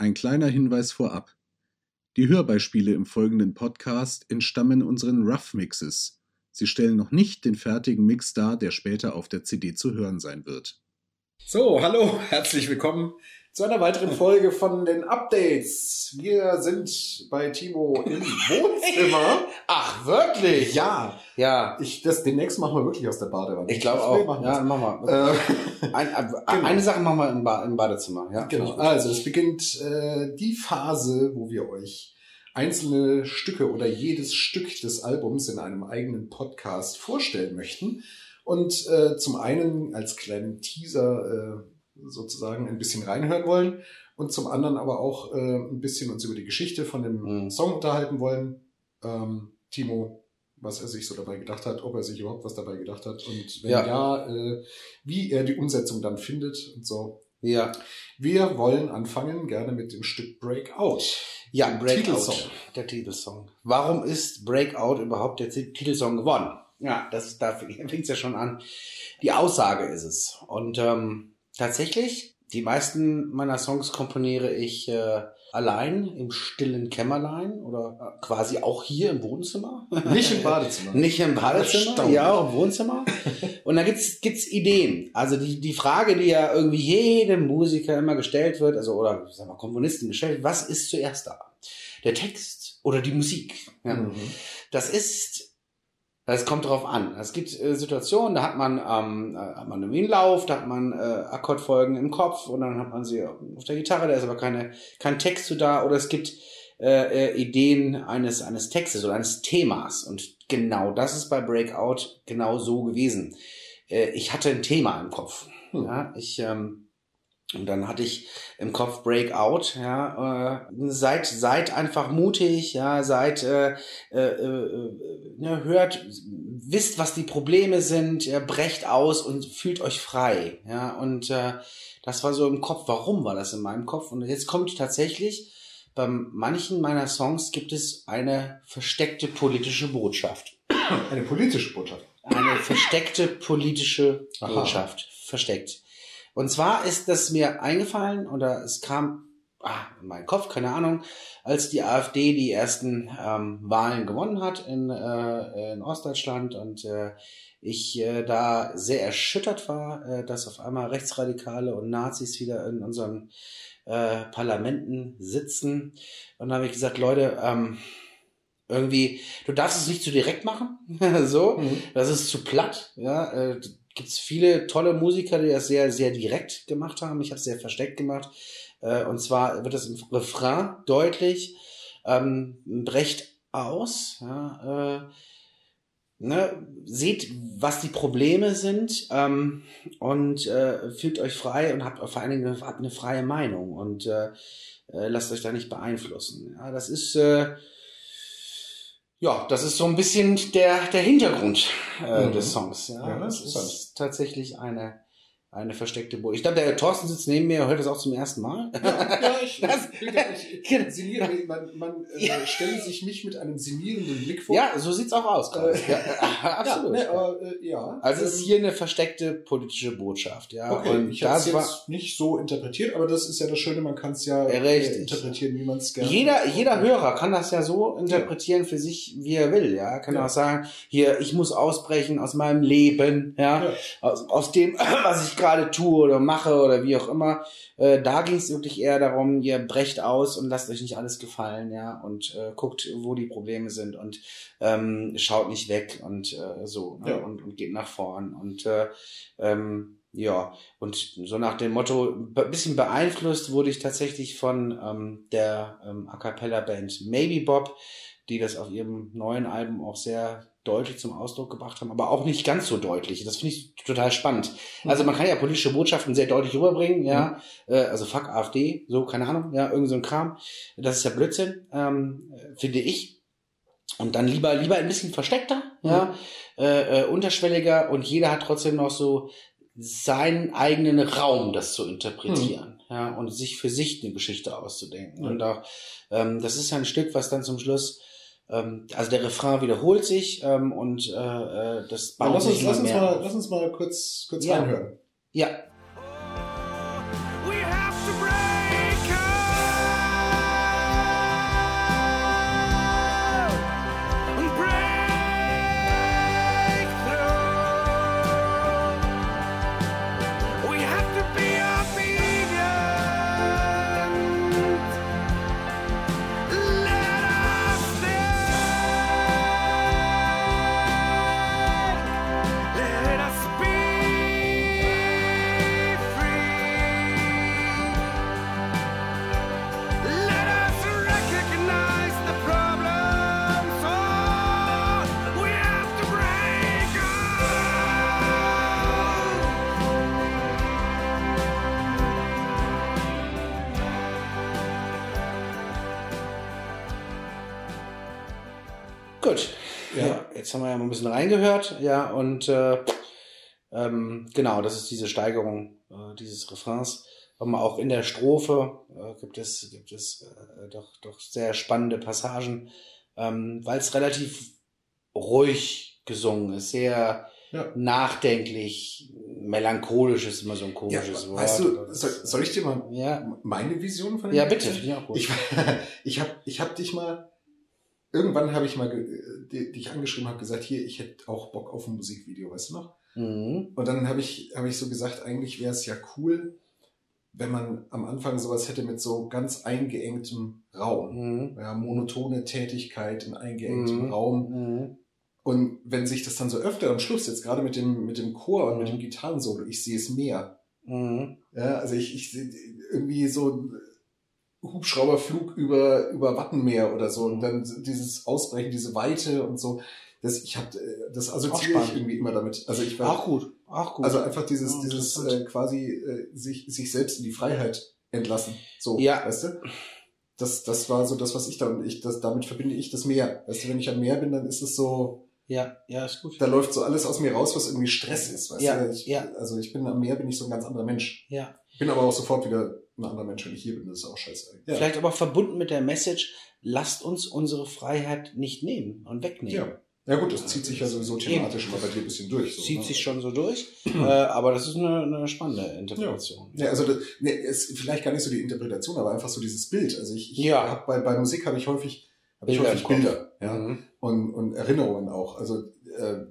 Ein kleiner Hinweis vorab. Die Hörbeispiele im folgenden Podcast entstammen unseren Rough Mixes. Sie stellen noch nicht den fertigen Mix dar, der später auf der CD zu hören sein wird. So, hallo, herzlich willkommen zu einer weiteren Folge von den Updates. Wir sind bei Timo im Wohnzimmer. Ach, wirklich? Ja, Ja. ich, das demnächst machen wir wirklich aus der Badewanne. Ich glaube auch. machen ja, machen wir. Äh, Ein, äh, genau. Eine Sache machen wir im, ba im Badezimmer. Ja, Genau, also es beginnt äh, die Phase, wo wir euch einzelne Stücke oder jedes Stück des Albums in einem eigenen Podcast vorstellen möchten. Und äh, zum einen als kleinen Teaser äh, sozusagen ein bisschen reinhören wollen und zum anderen aber auch äh, ein bisschen uns über die Geschichte von dem Mhm. Song unterhalten wollen. Ähm, Timo, was er sich so dabei gedacht hat, ob er sich überhaupt was dabei gedacht hat und wenn Ja. ja, äh, wie er die Umsetzung dann findet und so. Ja, Wir wollen anfangen gerne mit dem Stück Breakout. ja Breakout. Titelsong. Der Titelsong. Warum ist Breakout überhaupt der Ti- Titelsong geworden? Ja, das da fängt es ja schon an. Die Aussage ist es. Und ähm, tatsächlich, die meisten meiner Songs komponiere ich äh, allein im stillen Kämmerlein oder äh, quasi auch hier im Wohnzimmer. Nicht im Badezimmer. Nicht im Badezimmer, ja, auch im Wohnzimmer. Und da gibt's gibt's Ideen. Also die, die Frage, die ja irgendwie jedem Musiker immer gestellt wird, also oder sag mal Komponisten gestellt, wird, was ist zuerst da? Der Text oder die Musik? Ja. Mhm. Das ist, das kommt drauf an. Es gibt äh, Situationen, da hat man, ähm, äh, hat man einen Lauf, da hat man äh, Akkordfolgen im Kopf und dann hat man sie auf der Gitarre, da ist aber keine, kein Text zu da oder es gibt äh, äh, Ideen eines, eines Textes oder eines Themas und genau das ist bei Breakout genau so gewesen. Äh, ich hatte ein Thema im Kopf. Hm. Ja, ich, ähm, und dann hatte ich im Kopf Breakout, ja, äh, seid, seid einfach mutig, ja, seid, äh, äh, äh, ne, hört, wisst, was die Probleme sind, ja, brecht aus und fühlt euch frei, ja, und äh, das war so im Kopf. Warum war das in meinem Kopf? Und jetzt kommt tatsächlich, bei manchen meiner Songs gibt es eine versteckte politische Botschaft. Eine politische Botschaft. Eine versteckte politische Aha. Botschaft. Versteckt. Und zwar ist das mir eingefallen oder es kam ah, in meinen Kopf, keine Ahnung, als die AfD die ersten ähm, Wahlen gewonnen hat in, äh, in Ostdeutschland und äh, ich äh, da sehr erschüttert war, äh, dass auf einmal Rechtsradikale und Nazis wieder in unseren äh, Parlamenten sitzen. Und da habe ich gesagt, Leute, ähm, irgendwie, du darfst es nicht zu direkt machen, so, Mhm. das ist zu platt, ja, äh, gibt's viele tolle Musiker, die das sehr, sehr direkt gemacht haben. Ich habe es sehr versteckt gemacht. Äh, und zwar wird das im Refrain deutlich, ähm, brecht aus, ja, äh, ne, seht, was die Probleme sind ähm, und äh, fühlt euch frei und habt vor allen Dingen eine, habt eine freie Meinung und äh, äh, lasst euch da nicht beeinflussen. Ja, das ist äh, ja, das ist so ein bisschen der der Hintergrund äh, Mhm. des Songs. Ja, Ja, das interessant. ist tatsächlich eine eine versteckte Burg. Ich glaube, der Thorsten sitzt neben mir, hört das auch zum ersten Mal. Ja, ich, Das- ich, sinniere, man, man äh, Ja. stelle sich mich mit einem sinnierenden Blick vor. Ja, so sieht's auch aus. Äh, ja, äh, absolut. Ja, ne, aber, äh, ja. Also es ist Ähm, hier eine versteckte politische Botschaft, ja. Okay, und ich habe es jetzt nicht so interpretiert, aber das ist ja das Schöne, man kann es ja Ja, äh, richtig. interpretieren, wie man es gerne jeder, jeder Hörer kann das ja so interpretieren für sich, wie er will, ja. Kann Ja. auch sagen, hier, ich muss ausbrechen aus meinem Leben, ja. Ja. Aus, aus dem, was ich gerade tue oder mache oder wie auch immer. Äh, da ging es wirklich eher darum, ihr brecht aus und lasst euch nicht alles gefallen, ja. Und äh, guckt, wo die Probleme sind und ähm, schaut nicht weg und äh, so, ne? Ja. und, und geht nach vorn. Und äh, ähm, ja, und so nach dem Motto, ein bisschen beeinflusst wurde ich tatsächlich von ähm, der ähm, A Cappella-Band Maybe Bob, die das auf ihrem neuen Album auch sehr deutlich zum Ausdruck gebracht haben, aber auch nicht ganz so deutlich. Das finde ich total spannend. Also man kann ja politische Botschaften sehr deutlich rüberbringen, ja. Äh, also fuck AfD, so, keine Ahnung, ja, irgend so ein Kram. Das ist ja Blödsinn, ähm, finde ich. Und dann lieber, lieber ein bisschen versteckter, ja, äh, äh, unterschwelliger und jeder hat trotzdem noch so seinen eigenen Raum, das zu interpretieren, ja, und sich für sich eine Geschichte auszudenken. Ja. Und auch, ähm, das ist ja ein Stück, was dann zum Schluss, ähm, also der Refrain wiederholt sich ähm, und äh, äh, das baut lass uns, sich lass uns mehr mal, auf. lass uns mal kurz, kurz Ja. reinhören. Ja, We have Gut. Ja. Ja. jetzt haben wir ja mal ein bisschen reingehört, ja, und äh, ähm, genau, das ist diese Steigerung äh, dieses Refrains. Aber auch in der Strophe äh, gibt es, gibt es äh, doch, doch sehr spannende Passagen, ähm, weil es relativ ruhig gesungen ist, sehr Ja. nachdenklich, melancholisch ist immer so ein Ja, komisches Wort. weißt du, soll, soll ich dir mal ja, meine Vision von dem ja, bitte, ich. Ich, ich habe ich hab dich mal, irgendwann habe ich mal dich angeschrieben, habe gesagt, hier, ich hätte auch Bock auf ein Musikvideo, weißt du noch? mhm. Und dann habe ich, hab ich so gesagt, eigentlich wäre es ja cool, wenn man am Anfang sowas hätte mit so ganz eingeengtem Raum. Mhm. Ja, monotone Tätigkeit in eingeengtem Mhm. Raum. Mhm. Und wenn sich das dann so öfter am Schluss, jetzt gerade mit dem, mit dem Chor und mit Mhm. dem Gitarrensolo, ich sehe es mehr. Mhm. Ja, also ich, ich sehe irgendwie so Hubschrauberflug über, über Wattenmeer oder so und dann dieses Ausbrechen, diese Weite und so. Das, ich hab, äh, das assoziiere ich irgendwie immer damit. Also ich war, Auch gut, auch gut. also einfach dieses, Ja, dieses äh, quasi äh, sich, sich selbst in die Freiheit entlassen. So, Ja. weißt du? Das, das war so das, was ich da und ich, das, damit verbinde ich das Meer. Weißt du, wenn ich am Meer bin, dann ist es so, ja, ja, ist gut. da läuft so alles aus mir raus, was irgendwie Stress ist. Weißt Ja, du? Ich, ja. Also ich bin am Meer, bin ich so ein ganz anderer Mensch. Ja. Bin aber auch sofort wieder ein anderer Mensch, wenn ich hier bin. Das ist auch scheiße. Ja. Vielleicht aber verbunden mit der Message, lasst uns unsere Freiheit nicht nehmen und wegnehmen. ja. Ja gut, das zieht sich ja sowieso thematisch immer bei dir ein bisschen durch. So, Zieht ne? sich schon so durch, äh, aber das ist eine, eine spannende Interpretation. Ja, also das, ne, ist vielleicht gar nicht so die Interpretation, aber einfach so dieses Bild. Also ich, ich Ja. hab bei, bei Musik habe ich häufig, hab ich Bilder häufig. Bilder, ja, Mhm. und, und Erinnerungen auch. Also äh,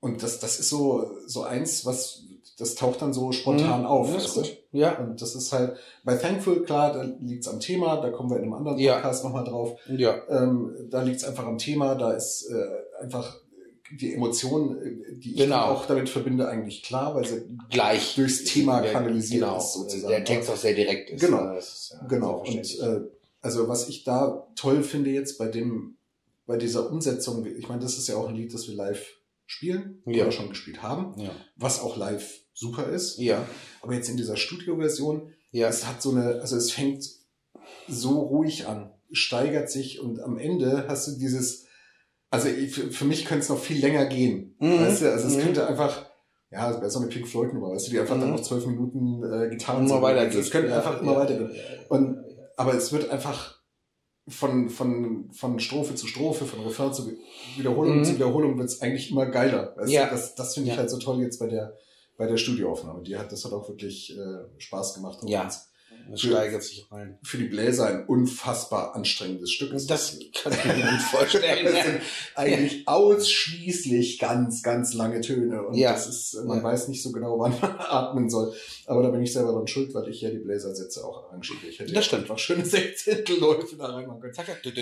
und das, das ist so so eins, was das taucht dann so spontan Mhm. auf. Ja, weißt ist gut. Ja, Und das ist halt bei Thankful klar, da liegt's am Thema. Da kommen wir in einem anderen Ja. Podcast nochmal drauf. ja, Ähm, da liegt's einfach am Thema. Da ist äh, einfach die Emotion, äh, die ich Genau. dann auch damit verbinde, eigentlich klar, weil sie gleich. durchs Thema Ja, kanalisiert genau, ist sozusagen. Der Text auch sehr direkt ist. Genau. Das ist, ja, Genau. Und äh, also was ich da toll finde jetzt bei dem, bei dieser Umsetzung, ich meine, das ist ja auch ein Lied, das wir live spielen Ja. oder schon gespielt haben, ja. was auch live super ist. ja, Aber jetzt in dieser Studioversion, ja, es hat so eine, also es fängt so ruhig an, steigert sich und am Ende hast du dieses, also für, für mich könnte es noch viel länger gehen. Mhm. Weißt du, also es Mhm. könnte einfach, ja, es wäre so eine Pink Floyd Nummer, weißt du, die einfach dann Mhm. noch zwölf Minuten äh, Gitarren immer weitergeht. Es könnte ja, einfach immer ja, ja, Und-. Aber es wird einfach von, von, von Strophe zu Strophe, von Refrain zu Wiederholung Mhm. zu Wiederholung wird es eigentlich immer geiler. Weißt Ja. Das, das finde ich Ja. halt so toll jetzt bei der, bei der Studioaufnahme. Die hat, das hat auch wirklich äh, Spaß gemacht. Und Ja. uns Das steigert sich rein. Für die Bläser ein unfassbar anstrengendes Stück. ist. Das kann ich mir gut vorstellen. das sind eigentlich ausschließlich ganz, ganz lange Töne. Und Ja. das ist, man Ja. weiß nicht so genau, wann man atmen soll. Aber da bin ich selber dran schuld, weil ich ja die Bläsersätze auch arrangiere. Ich hätte Das stimmt. einfach schöne Sechzehntelläufe da reinmachen können. Zack. Hätte,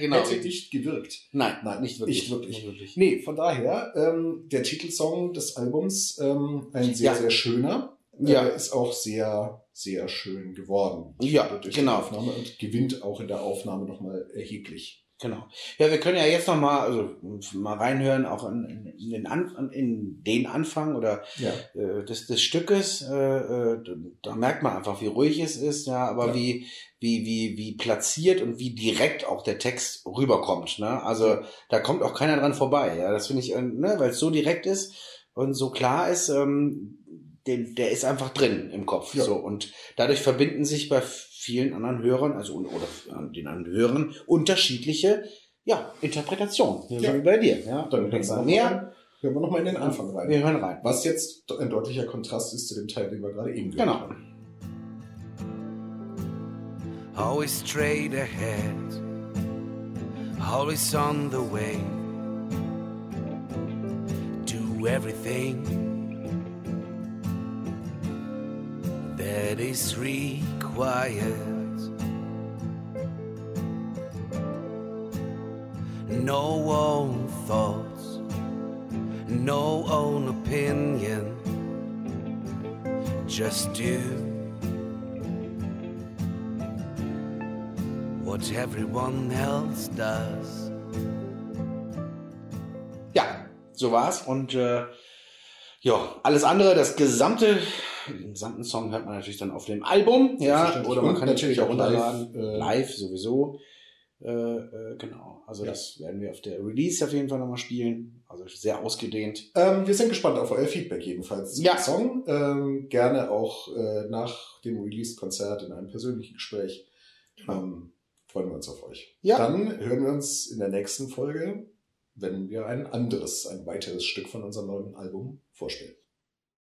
genau. hätte nicht gewirkt. Nein, Nein, nicht wirklich. nicht wirklich. Nicht wirklich. Nee, von daher, ähm, der Titelsong des Albums, ähm, ein sehr, Ja. sehr schöner, Ja. äh, ist auch sehr, sehr schön geworden. Ja, durch genau. Die Aufnahme und gewinnt auch in der Aufnahme nochmal erheblich. Genau. Ja, wir können ja jetzt noch mal, also mal reinhören, auch in, in, den, An in den Anfang oder Ja. äh, des, des Stückes. Äh, äh, da merkt man einfach, wie ruhig es ist, ja, aber Ja. wie wie wie wie platziert und wie direkt auch der Text rüberkommt. Ne? Also da kommt auch keiner dran vorbei. Ja, das finde ich, äh, ne, weil es so direkt ist und so klar ist. Ähm, den, der ist einfach drin im Kopf. Ja. So und dadurch verbinden sich bei vielen anderen Hörern, also oder an den anderen Hörern unterschiedliche ja, Interpretationen. Ja. So wie bei dir. Ja, Dann du denkst wir mehr. hören wir nochmal in den Anfang rein. Wir hören rein. Was jetzt ein deutlicher Kontrast ist zu dem Teil, den wir gerade eben gehört Genau. haben. always straight ahead, always on the way. Do everything that is required. No own thoughts, no own opinion, just do. what everyone else does. Ja, so war's. Und äh, ja, alles andere, das gesamte, den gesamten Song hört man natürlich dann auf dem Album, ja, oder man kann natürlich auch auch live, runterladen, äh, live sowieso. Äh, äh, genau. Also Ja. das werden wir auf der Release auf jeden Fall nochmal spielen. Also sehr ausgedehnt. Ähm, wir sind gespannt auf euer Feedback jedenfalls zum Ja. Song. Ähm, gerne auch äh, nach dem Release-Konzert in einem persönlichen Gespräch. Ähm, freuen wir uns auf euch. Ja. Dann hören wir uns in der nächsten Folge, wenn wir ein anderes, ein weiteres Stück von unserem neuen Album vorstellen.